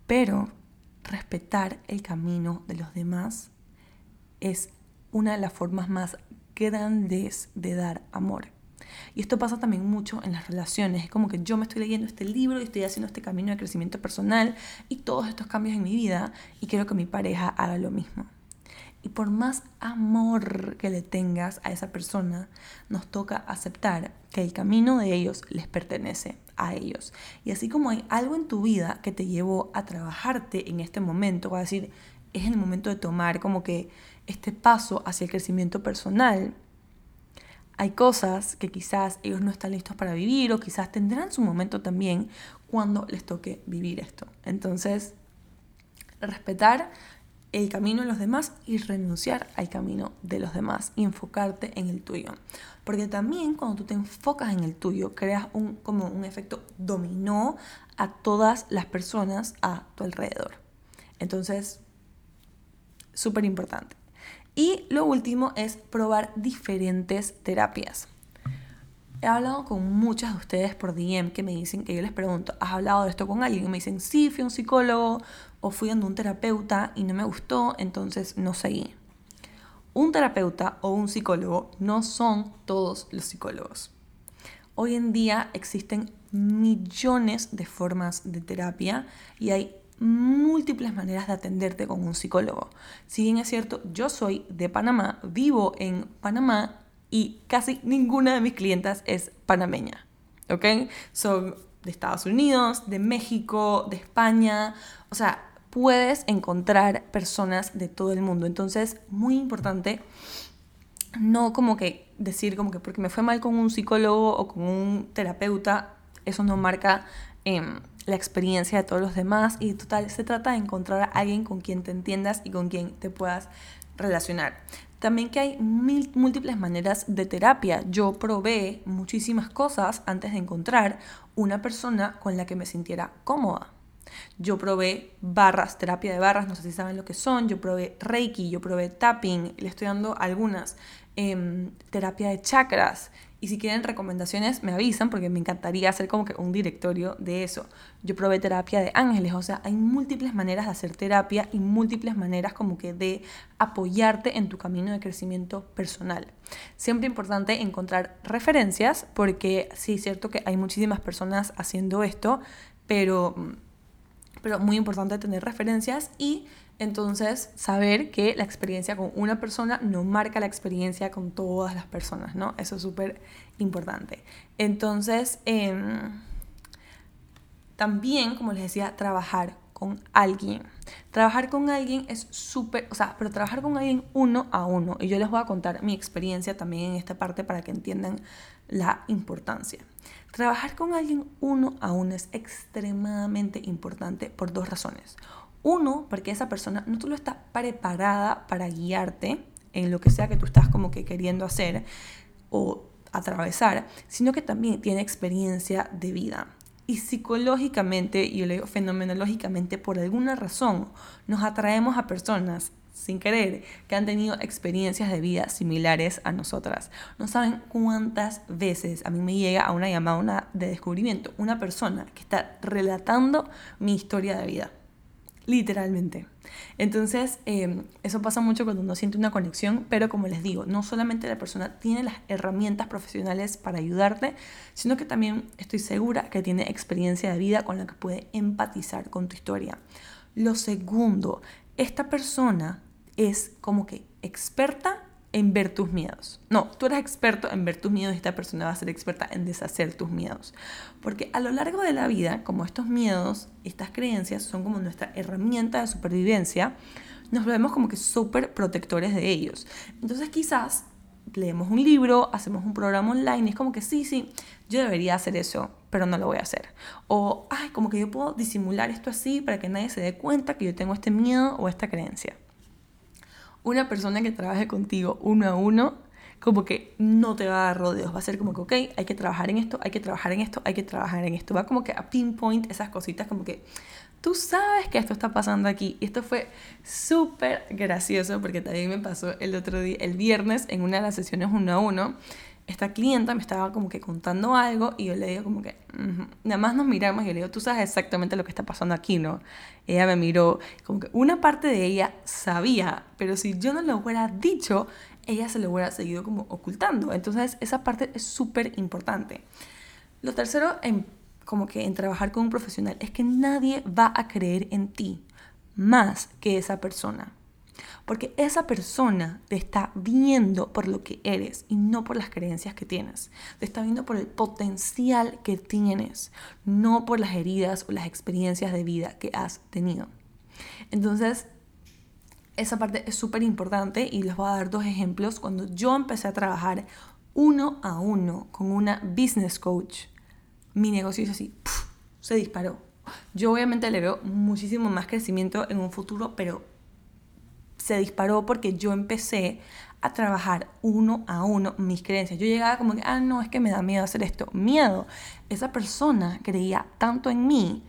Pero respetar el camino de los demás es una de las formas más grandes de dar amor. Y esto pasa también mucho en las relaciones. Es como que yo me estoy leyendo este libro y estoy haciendo este camino de crecimiento personal y todos estos cambios en mi vida y quiero que mi pareja haga lo mismo. Y por más amor que le tengas a esa persona, nos toca aceptar que el camino de ellos les pertenece a ellos. Y así como hay algo en tu vida que te llevó a trabajarte en este momento, a decir, es el momento de tomar como que este paso hacia el crecimiento personal, hay cosas que quizás ellos no están listos para vivir o quizás tendrán su momento también cuando les toque vivir esto. Entonces, respetar el camino de los demás y renunciar al camino de los demás y enfocarte en el tuyo. Porque también cuando tú te enfocas en el tuyo, creas un, como un efecto dominó a todas las personas a tu alrededor. Entonces, súper importante. Y lo último es probar diferentes terapias. He hablado con muchas de ustedes por DM que me dicen que yo les pregunto, ¿has hablado de esto con alguien? Y me dicen, sí, fui a un psicólogo o fui a un terapeuta y no me gustó, entonces no seguí. Un terapeuta o un psicólogo no son todos los psicólogos. Hoy en día existen millones de formas de terapia y hay múltiples maneras de atenderte con un psicólogo. Si bien es cierto, yo soy de Panamá, vivo en Panamá y casi ninguna de mis clientas es panameña. ¿Ok? Son de Estados Unidos, de México, de España. O sea, puedes encontrar personas de todo el mundo. Entonces, muy importante no como que decir como que porque me fue mal con un psicólogo o con un terapeuta, eso no marca em, la experiencia de todos los demás y total, se trata de encontrar a alguien con quien te entiendas y con quien te puedas relacionar. También que hay mil, múltiples maneras de terapia. Yo probé muchísimas cosas antes de encontrar una persona con la que me sintiera cómoda. Yo probé barras, terapia de barras, no sé si saben lo que son. Yo probé Reiki, yo probé tapping, le estoy dando algunas. Em, terapia de chakras. Y si quieren recomendaciones, me avisan porque me encantaría hacer como que un directorio de eso. Yo probé terapia de ángeles, o sea, hay múltiples maneras de hacer terapia y múltiples maneras como que de apoyarte en tu camino de crecimiento personal. Siempre importante encontrar referencias porque sí es cierto que hay muchísimas personas haciendo esto, pero, pero muy importante tener referencias y entonces, saber que la experiencia con una persona no marca la experiencia con todas las personas, ¿no? Eso es súper importante. Entonces, em, también, como les decía, trabajar con alguien. Trabajar con alguien es súper, o sea, pero trabajar con alguien uno a uno. Y yo les voy a contar mi experiencia también en esta parte para que entiendan la importancia. Trabajar con alguien uno a uno es extremadamente importante por dos razones. Uno, porque esa persona no solo está preparada para guiarte en lo que sea que tú estás como que queriendo hacer o atravesar, sino que también tiene experiencia de vida. Y psicológicamente, y yo le digo fenomenológicamente, por alguna razón, nos atraemos a personas sin querer, que han tenido experiencias de vida similares a nosotras. No saben cuántas veces a mí me llega a una llamada de descubrimiento una persona que está relatando mi historia de vida literalmente. Entonces, em, eso pasa mucho cuando uno siente una conexión, pero como les digo, no solamente la persona tiene las herramientas profesionales para ayudarte, sino que también estoy segura que tiene experiencia de vida con la que puede empatizar con tu historia. Lo segundo, esta persona es como que experta en ver tus miedos. No, tú eres experto en ver tus miedos y esta persona va a ser experta en deshacer tus miedos. Porque a lo largo de la vida, como estos miedos, estas creencias son como nuestra herramienta de supervivencia, nos vemos como que súper protectores de ellos. Entonces quizás leemos un libro, hacemos un programa online y es como que sí, sí, yo debería hacer eso, pero no lo voy a hacer. O, ay, como que yo puedo disimular esto así para que nadie se dé cuenta que yo tengo este miedo o esta creencia una persona que trabaje contigo uno a uno, como que no te va a dar rodeos, va a ser como que, ok, hay que trabajar en esto, hay que trabajar en esto, hay que trabajar en esto, va como que a pinpoint esas cositas, como que tú sabes que esto está pasando aquí. Y esto fue súper gracioso porque también me pasó el otro día, el viernes, en una de las sesiones uno a uno esta clienta me estaba como que contando algo y yo le digo como que, nada más nos miramos y yo le digo, tú sabes exactamente lo que está pasando aquí, ¿no? Ella me miró, como que una parte de ella sabía, pero si yo no lo hubiera dicho, ella se lo hubiera seguido como ocultando. Entonces esa parte es súper importante. Lo tercero, en, como que en trabajar con un profesional, es que nadie va a creer en ti más que esa persona. Porque esa persona te está viendo por lo que eres y no por las creencias que tienes. Te está viendo por el potencial que tienes, no por las heridas o las experiencias de vida que has tenido. Entonces, esa parte es súper importante y les voy a dar dos ejemplos. Cuando yo empecé a trabajar uno a uno con una business coach, mi negocio es así, se disparó. Yo obviamente le veo muchísimo más crecimiento en un futuro, pero se disparó porque yo empecé a trabajar uno a uno mis creencias. Yo llegaba como que, ah, no, es que me da miedo hacer esto. Miedo. Esa persona creía tanto en mí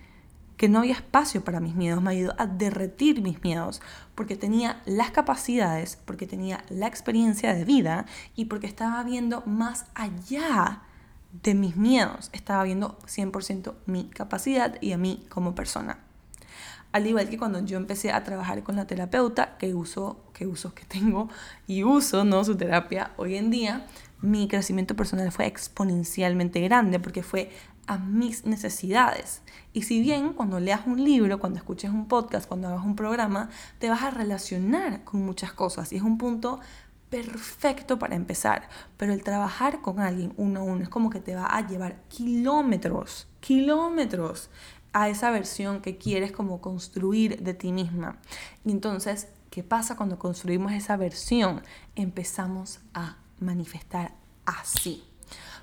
que no había espacio para mis miedos. Me ayudó a derretir mis miedos porque tenía las capacidades, porque tenía la experiencia de vida y porque estaba viendo más allá de mis miedos. Estaba viendo 100% mi capacidad y a mí como persona. Al igual que cuando yo empecé a trabajar con la terapeuta, que uso, que uso, que tengo y uso, ¿no? Su terapia hoy en día, mi crecimiento personal fue exponencialmente grande porque fue a mis necesidades. Y si bien cuando leas un libro, cuando escuches un podcast, cuando hagas un programa, te vas a relacionar con muchas cosas y es un punto perfecto para empezar, pero el trabajar con alguien uno a uno es como que te va a llevar kilómetros, kilómetros a esa versión que quieres como construir de ti misma. Y entonces, ¿qué pasa cuando construimos esa versión? Empezamos a manifestar así.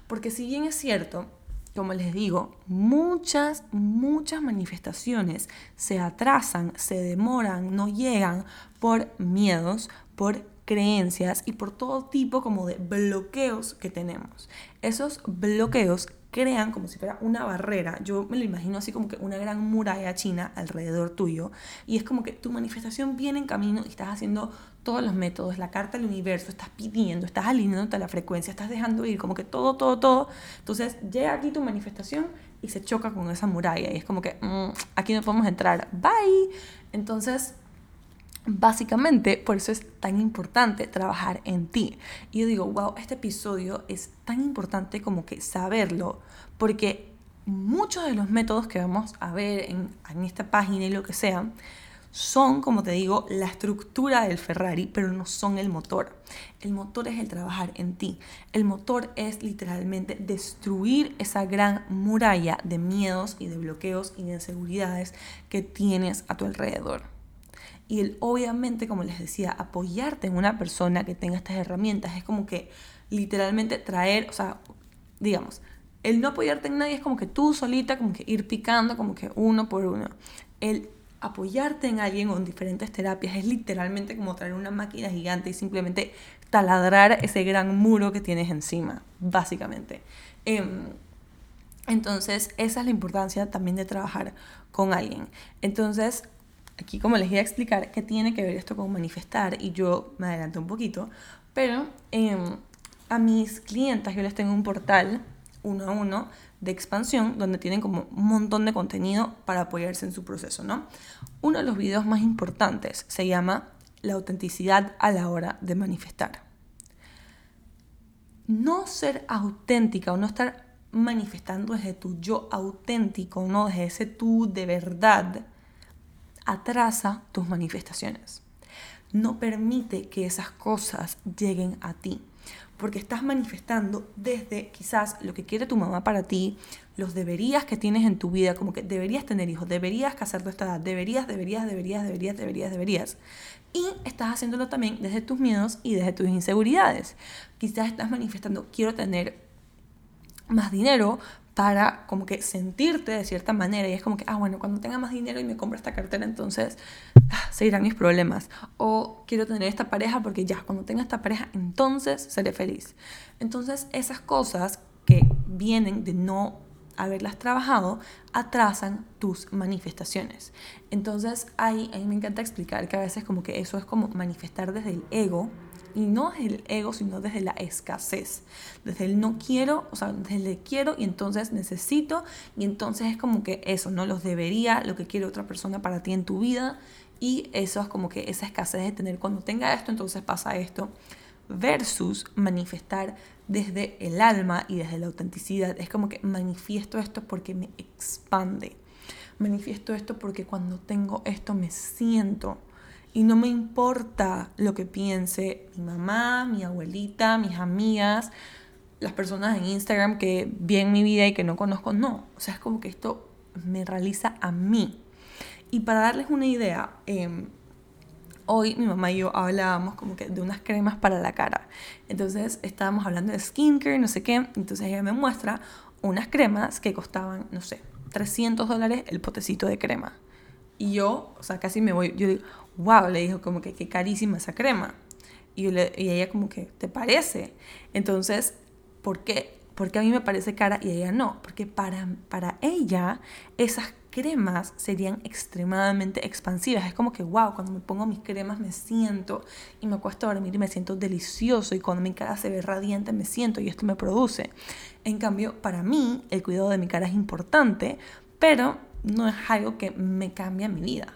Porque si bien es cierto, como les digo, muchas, muchas manifestaciones se atrasan, se demoran, no llegan por miedos, por creencias y por todo tipo como de bloqueos que tenemos. Esos bloqueos crean como si fuera una barrera. Yo me lo imagino así como que una gran muralla china alrededor tuyo. Y es como que tu manifestación viene en camino y estás haciendo todos los métodos, la carta del universo, estás pidiendo, estás alineándote a la frecuencia, estás dejando ir, como que todo, todo, todo. Entonces llega aquí tu manifestación y se choca con esa muralla. Y es como que mm, aquí no podemos entrar. Bye. Entonces Básicamente, por eso es tan importante trabajar en ti. Y yo digo, wow, este episodio es tan importante como que saberlo, porque muchos de los métodos que vamos a ver en, esta página y lo que sea, son, como te digo, la estructura del Ferrari, pero no son el motor. El motor es el trabajar en ti. El motor es literalmente destruir esa gran muralla de miedos y de bloqueos y de inseguridades que tienes a tu alrededor. Y el obviamente, como les decía, apoyarte en una persona que tenga estas herramientas es como que literalmente traer, o sea, digamos, el no apoyarte en nadie es como que tú solita, como que ir picando, como que uno por uno. El apoyarte en alguien o en diferentes terapias es literalmente como traer una máquina gigante y simplemente taladrar ese gran muro que tienes encima, básicamente. Em, entonces, esa es la importancia también de trabajar con alguien. Entonces, aquí como les iba a explicar qué tiene que ver esto con manifestar y yo me adelanté un poquito, pero em, a mis clientes yo les tengo un portal uno a uno de expansión donde tienen como un montón de contenido para apoyarse en su proceso, ¿no? Uno de los videos más importantes se llama La autenticidad a la hora de manifestar. No ser auténtica o no estar manifestando desde tu yo auténtico, no desde ese tú de verdad, atrasa tus manifestaciones. No permite que esas cosas lleguen a ti, porque estás manifestando desde quizás lo que quiere tu mamá para ti, los deberías que tienes en tu vida, como que deberías tener hijos, deberías casarte a esta edad, deberías, deberías, deberías, deberías, deberías, deberías. Y estás haciéndolo también desde tus miedos y desde tus inseguridades. Quizás estás manifestando, quiero tener más dinero, para como que sentirte de cierta manera y es como que, ah, bueno, cuando tenga más dinero y me compro esta cartera, entonces ah, se irán mis problemas. O quiero tener esta pareja porque ya, cuando tenga esta pareja, entonces seré feliz. Entonces esas cosas que vienen de no haberlas trabajado atrasan tus manifestaciones. Entonces ahí a mí me encanta explicar que a veces como que eso es como manifestar desde el ego y no desde el ego, sino desde la escasez. Desde el no quiero, o sea, desde el quiero y entonces necesito. Y entonces es como que eso, no los debería, lo que quiere otra persona para ti en tu vida. Y eso es como que esa escasez de tener, cuando tenga esto, entonces pasa esto. Versus manifestar desde el alma y desde la autenticidad. Es como que manifiesto esto porque me expande. Manifiesto esto porque cuando tengo esto me siento y no me importa lo que piense mi mamá, mi abuelita, mis amigas, las personas en Instagram que ven mi vida y que no conozco. No, o sea, es como que esto me realiza a mí. Y para darles una idea, em, hoy mi mamá y yo hablábamos como que de unas cremas para la cara. Entonces estábamos hablando de skincare, no sé qué. Entonces ella me muestra unas cremas que costaban, no sé, 300 dólares el potecito de crema. Y yo, o sea, casi me voy, yo digo, wow, le dijo como que qué carísima esa crema. Y, ella como que, ¿te parece? Entonces, ¿por qué? Porque a mí me parece cara y ella no. Porque para, para ella esas cremas serían extremadamente expansivas. Es como que, wow, cuando me pongo mis cremas me siento y me acuesto a dormir y me siento delicioso y cuando mi cara se ve radiante me siento y esto me produce. En cambio, para mí el cuidado de mi cara es importante, pero no es algo que me cambia mi vida.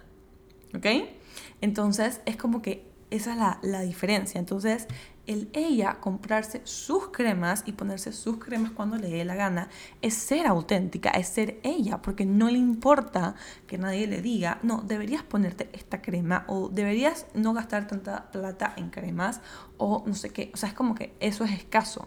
¿Ok? Entonces es como que esa es la, diferencia. Entonces, el ella comprarse sus cremas y ponerse sus cremas cuando le dé la gana es ser auténtica, es ser ella, porque no le importa que nadie le diga, no, deberías ponerte esta crema o deberías no gastar tanta plata en cremas o no sé qué. O sea, es como que eso es escaso.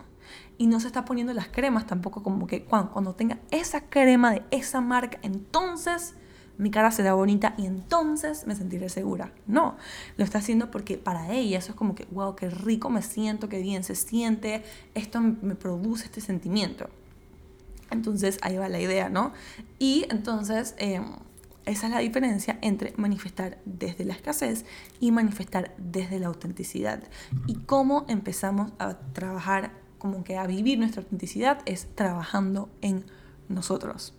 Y no se está poniendo las cremas tampoco como que cuando, cuando tenga esa crema de esa marca, entonces mi cara será bonita y entonces me sentiré segura. No, lo está haciendo porque para ella eso es como que, wow, qué rico me siento, qué bien se siente, esto me produce este sentimiento. Entonces ahí va la idea, ¿no? Y entonces em, esa es la diferencia entre manifestar desde la escasez y manifestar desde la autenticidad. Y cómo empezamos a trabajar, como que a vivir nuestra autenticidad es trabajando en nosotros.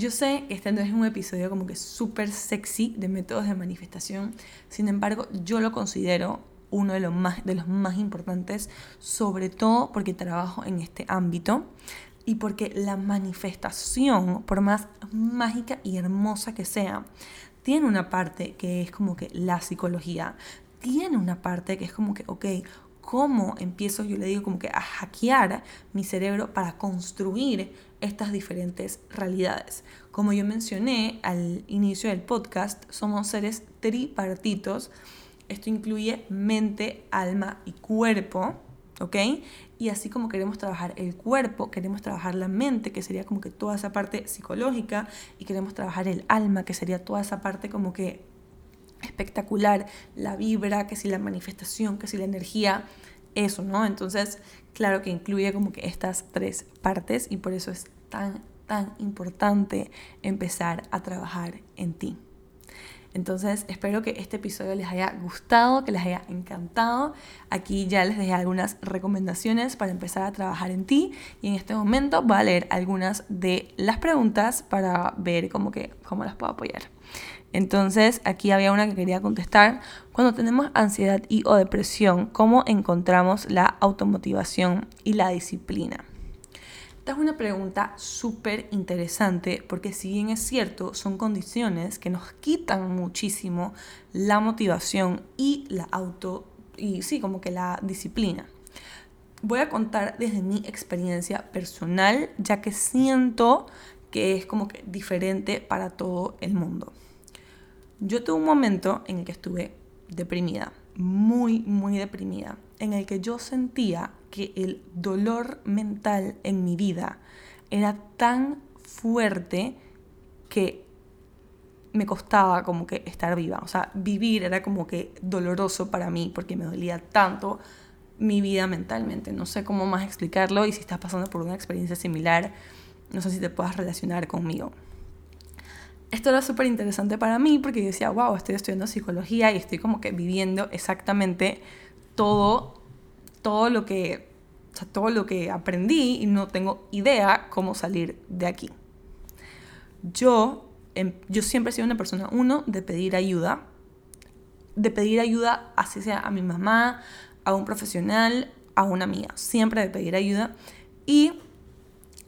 Yo sé que este no es un episodio como que súper sexy de métodos de manifestación, sin embargo yo lo considero uno de los, más, de los más importantes, sobre todo porque trabajo en este ámbito y porque la manifestación, por más mágica y hermosa que sea, tiene una parte que es como que la psicología, tiene una parte que es como que, ok, ¿cómo empiezo, yo le digo como que a hackear mi cerebro para construir estas diferentes realidades? Como yo mencioné al inicio del podcast, somos seres tripartitos. Esto incluye mente, alma y cuerpo. ¿ok? Y así como queremos trabajar el cuerpo, queremos trabajar la mente, que sería como que toda esa parte psicológica, y queremos trabajar el alma, que sería toda esa parte como que espectacular, la vibra, que si la manifestación, que si la energía, eso, ¿no? Entonces, claro que incluye como que estas tres partes y por eso es tan, tan importante empezar a trabajar en ti. Entonces espero que este episodio les haya gustado, que les haya encantado. Aquí ya les dejé algunas recomendaciones para empezar a trabajar en ti y en este momento voy a leer algunas de las preguntas para ver cómo, que, cómo las puedo apoyar. Entonces aquí había una que quería contestar. Cuando tenemos ansiedad y o depresión, ¿cómo encontramos la automotivación y la disciplina? Esta es una pregunta súper interesante porque si bien es cierto, son condiciones que nos quitan muchísimo la motivación y la auto, y sí, como que la disciplina. Voy a contar desde mi experiencia personal, ya que siento que es como que diferente para todo el mundo. Yo tuve un momento en el que estuve deprimida, muy, muy deprimida, en el que yo sentía que el dolor mental en mi vida era tan fuerte que me costaba como que estar viva. O sea, vivir era como que doloroso para mí porque me dolía tanto mi vida mentalmente. No sé cómo más explicarlo y si estás pasando por una experiencia similar, no sé si te puedas relacionar conmigo. Esto era súper interesante para mí porque yo decía, wow, estoy estudiando psicología y estoy como que viviendo exactamente todo todo lo que, todo lo que aprendí y no tengo idea cómo salir de aquí. Yo, em, yo siempre he sido una persona, uno, de pedir ayuda, de pedir ayuda, así sea a mi mamá, a un profesional, a una amiga, siempre de pedir ayuda. Y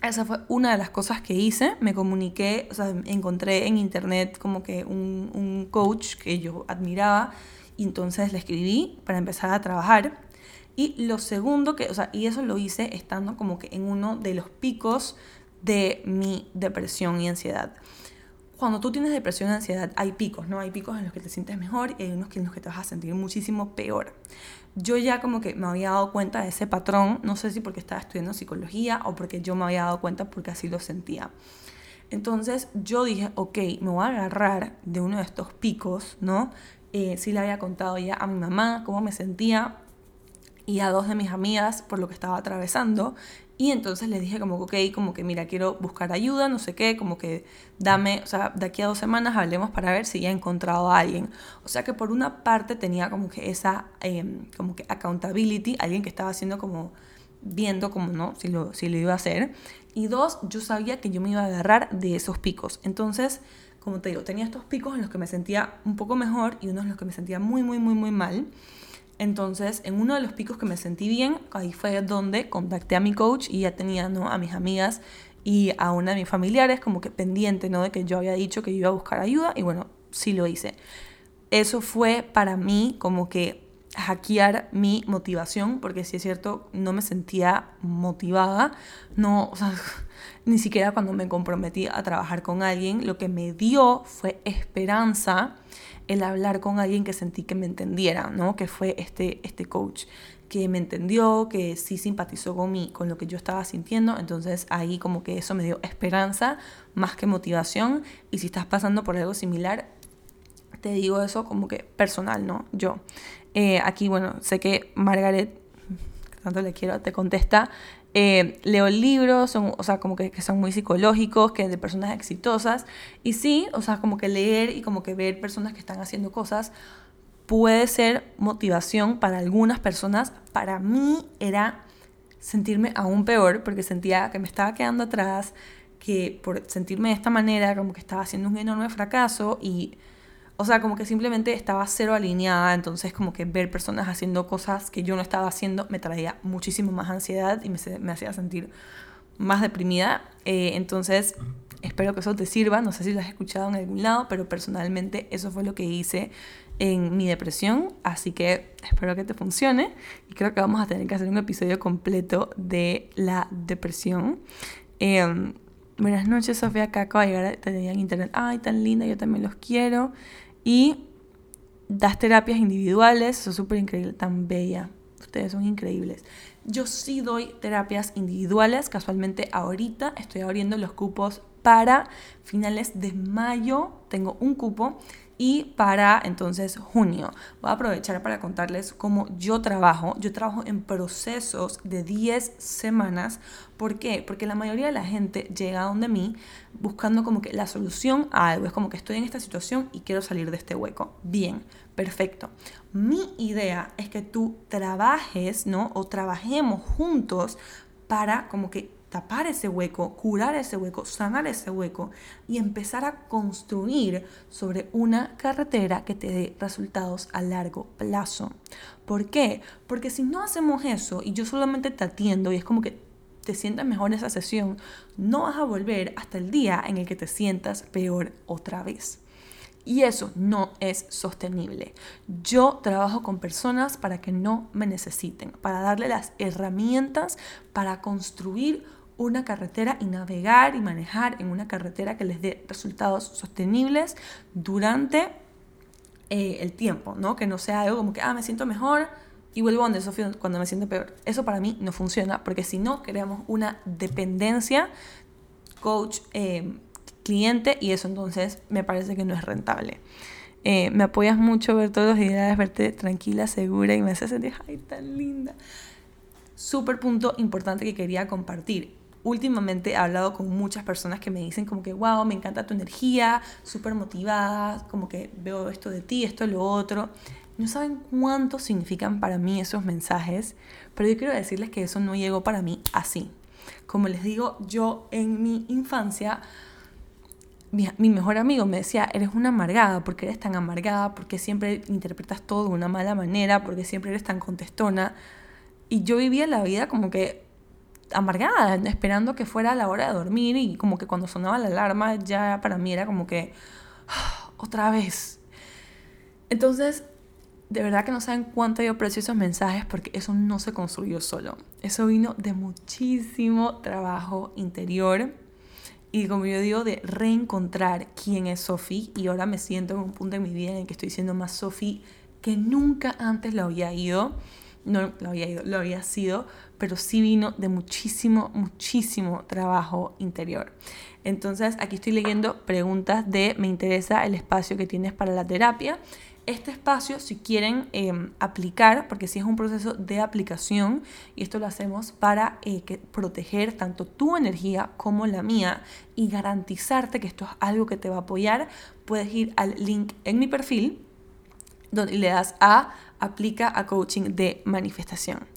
esa fue una de las cosas que hice. Me comuniqué, o sea, encontré en internet como que un, un coach que yo admiraba y entonces le escribí para empezar a trabajar. Y lo segundo que, o sea, y eso lo hice estando como que en uno de los picos de mi depresión y ansiedad. Cuando tú tienes depresión y ansiedad hay picos, ¿no? Hay picos en los que te sientes mejor y hay unos en los que te vas a sentir muchísimo peor. Yo ya como que me había dado cuenta de ese patrón, no sé si porque estaba estudiando psicología o porque yo me había dado cuenta porque así lo sentía. Entonces yo dije, ok, me voy a agarrar de uno de estos picos, ¿no? Eh, sí le había contado ya a mi mamá cómo me sentía, y a dos de mis amigas por lo que estaba atravesando. Y entonces les dije como, ok, como que mira, quiero buscar ayuda, no sé qué, como que dame, o sea, de aquí a dos semanas hablemos para ver si ya he encontrado a alguien. O sea que por una parte tenía como que esa, em, como que accountability, alguien que estaba haciendo como, viendo como, ¿no? Si lo, si lo iba a hacer. Y dos, yo sabía que yo me iba a agarrar de esos picos. Entonces, como te digo, tenía estos picos en los que me sentía un poco mejor y unos en los que me sentía muy, muy, muy, muy mal. Entonces, en uno de los picos que me sentí bien, ahí fue donde contacté a mi coach y ya tenía ¿no? a mis amigas y a una de mis familiares como que pendiente ¿no? de que yo había dicho que yo iba a buscar ayuda y bueno, sí lo hice. Eso fue para mí como que hackear mi motivación, porque si es cierto, no me sentía motivada, no, ni siquiera cuando me comprometí a trabajar con alguien, lo que me dio fue esperanza el hablar con alguien que sentí que me entendiera, ¿no? Que fue este, este coach que me entendió, que sí simpatizó con mí, con lo que yo estaba sintiendo, entonces ahí como que eso me dio esperanza más que motivación y si estás pasando por algo similar, te digo eso como que personal, ¿no? Yo. Eh, aquí, bueno, sé que Margaret tanto le quiero, te contesta, eh, leo libros, son, o sea, como que, que, son muy psicológicos, que de personas exitosas. Y sí, o sea, como que leer y como que ver personas que están haciendo cosas puede ser motivación para algunas personas. Para mí era sentirme aún peor porque sentía que me estaba quedando atrás, que por sentirme de esta manera como que estaba haciendo un enorme fracaso y o sea, como que simplemente estaba cero alineada, entonces como que ver personas haciendo cosas que yo no estaba haciendo me traía muchísimo más ansiedad y me, hacía sentir más deprimida. Eh, entonces, espero que eso te sirva, no sé si lo has escuchado en algún lado, pero personalmente eso fue lo que hice en mi depresión, así que espero que te funcione y creo que vamos a tener que hacer un episodio completo de la depresión. Em, buenas noches, Sofía, acá acabo de en internet. Ay, tan linda, yo también los quiero. Y das terapias individuales, eso es súper increíble, tan bella. Ustedes son increíbles. Yo sí doy terapias individuales, casualmente ahorita estoy abriendo los cupos para finales de mayo, tengo un cupo y para entonces junio. Voy a aprovechar para contarles cómo yo trabajo. Yo trabajo en procesos de 10 semanas. ¿Por qué? Porque la mayoría de la gente llega a donde mí buscando como que la solución a algo. Es como que estoy en esta situación y quiero salir de este hueco. Bien, perfecto. Mi idea es que tú trabajes, ¿no? O trabajemos juntos para como que tapar ese hueco, curar ese hueco, sanar ese hueco y empezar a construir sobre una carretera que te dé resultados a largo plazo. ¿Por qué? Porque si no hacemos eso y yo solamente te atiendo y es como que te sientas mejor en esa sesión, no vas a volver hasta el día en el que te sientas peor otra vez. Y eso no es sostenible. Yo trabajo con personas para que no me necesiten, para darle las herramientas para construir una carretera y navegar y manejar en una carretera que les dé resultados sostenibles durante eh, el tiempo, ¿no? Que no sea algo como que, ah, me siento mejor y vuelvo donde Sofía cuando me siento peor. Eso para mí no funciona porque si no, creamos una dependencia coach, eh, cliente y eso entonces me parece que no es rentable. Eh, me apoyas mucho ver todos los días, verte tranquila, segura y me hace sentir, ay, tan linda. Súper punto importante que quería compartir últimamente he hablado con muchas personas que me dicen como que, wow, me encanta tu energía, súper motivada, como que veo esto de ti, esto, lo otro. No saben cuánto significan para mí esos mensajes, pero yo quiero decirles que eso no llegó para mí así. Como les digo, yo en mi infancia, mi, mi mejor amigo me decía, eres una amargada, porque eres tan amargada, porque siempre interpretas todo de una mala manera, porque siempre eres tan contestona. Y yo vivía la vida como que amargada, esperando que fuera la hora de dormir y como que cuando sonaba la alarma ya para mí era como que otra vez. Entonces, de verdad que no saben cuánto yo aprecio esos mensajes porque eso no se construyó solo. Eso vino de muchísimo trabajo interior y como yo digo, de reencontrar quién es Sophie y ahora me siento en un punto de mi vida en el que estoy siendo más Sophie que nunca antes lo había ido no lo había ido, lo había sido, pero sí vino de muchísimo, muchísimo trabajo interior. Entonces, aquí estoy leyendo preguntas de me interesa el espacio que tienes para la terapia. Este espacio, si quieren em, aplicar, porque si es un proceso de aplicación, y esto lo hacemos para eh, proteger tanto tu energía como la mía y garantizarte que esto es algo que te va a apoyar, puedes ir al link en mi perfil donde le das a aplica a coaching de manifestación.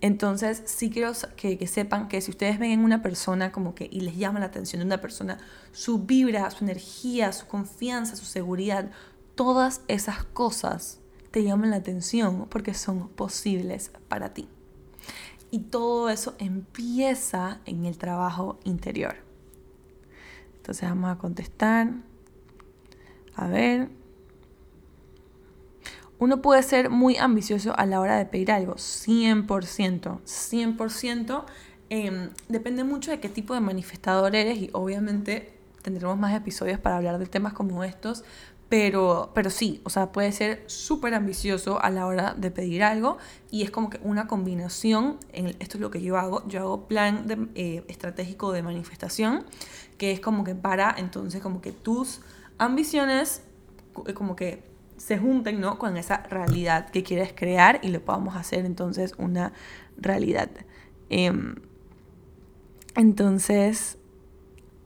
Entonces, sí quiero que, sepan que si ustedes ven en una persona como que y les llama la atención de una persona, su vibra, su energía, su confianza, su seguridad, todas esas cosas te llaman la atención porque son posibles para ti. Y todo eso empieza en el trabajo interior. Entonces vamos a contestar. A ver, uno puede ser muy ambicioso a la hora de pedir algo, 100%, 100%. Em, depende mucho de qué tipo de manifestador eres y obviamente tendremos más episodios para hablar de temas como estos, pero, pero sí, o sea, puede ser súper ambicioso a la hora de pedir algo y es como que una combinación, esto es lo que yo hago, yo hago plan eh, estratégico de manifestación, que es como que para entonces como que tus ambiciones, como que se junten, ¿no? Con esa realidad que quieres crear y lo podamos hacer entonces una realidad. Em, entonces,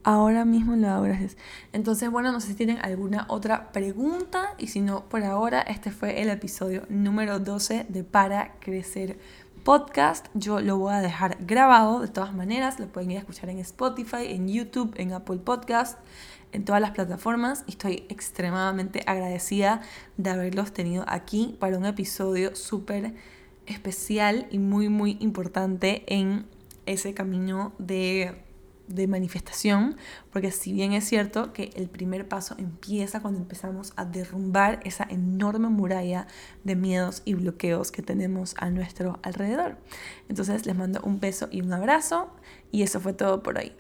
ahora mismo lo gracias. Entonces, bueno, no sé si tienen alguna otra pregunta y si no, por ahora, este fue el episodio número 12 de Para Crecer Podcast. Yo lo voy a dejar grabado de todas maneras, lo pueden ir a escuchar en Spotify, en YouTube, en Apple Podcast en todas las plataformas y estoy extremadamente agradecida de haberlos tenido aquí para un episodio súper especial y muy muy importante en ese camino de, de manifestación, porque si bien es cierto que el primer paso empieza cuando empezamos a derrumbar esa enorme muralla de miedos y bloqueos que tenemos a nuestro alrededor. Entonces les mando un beso y un abrazo y eso fue todo por hoy.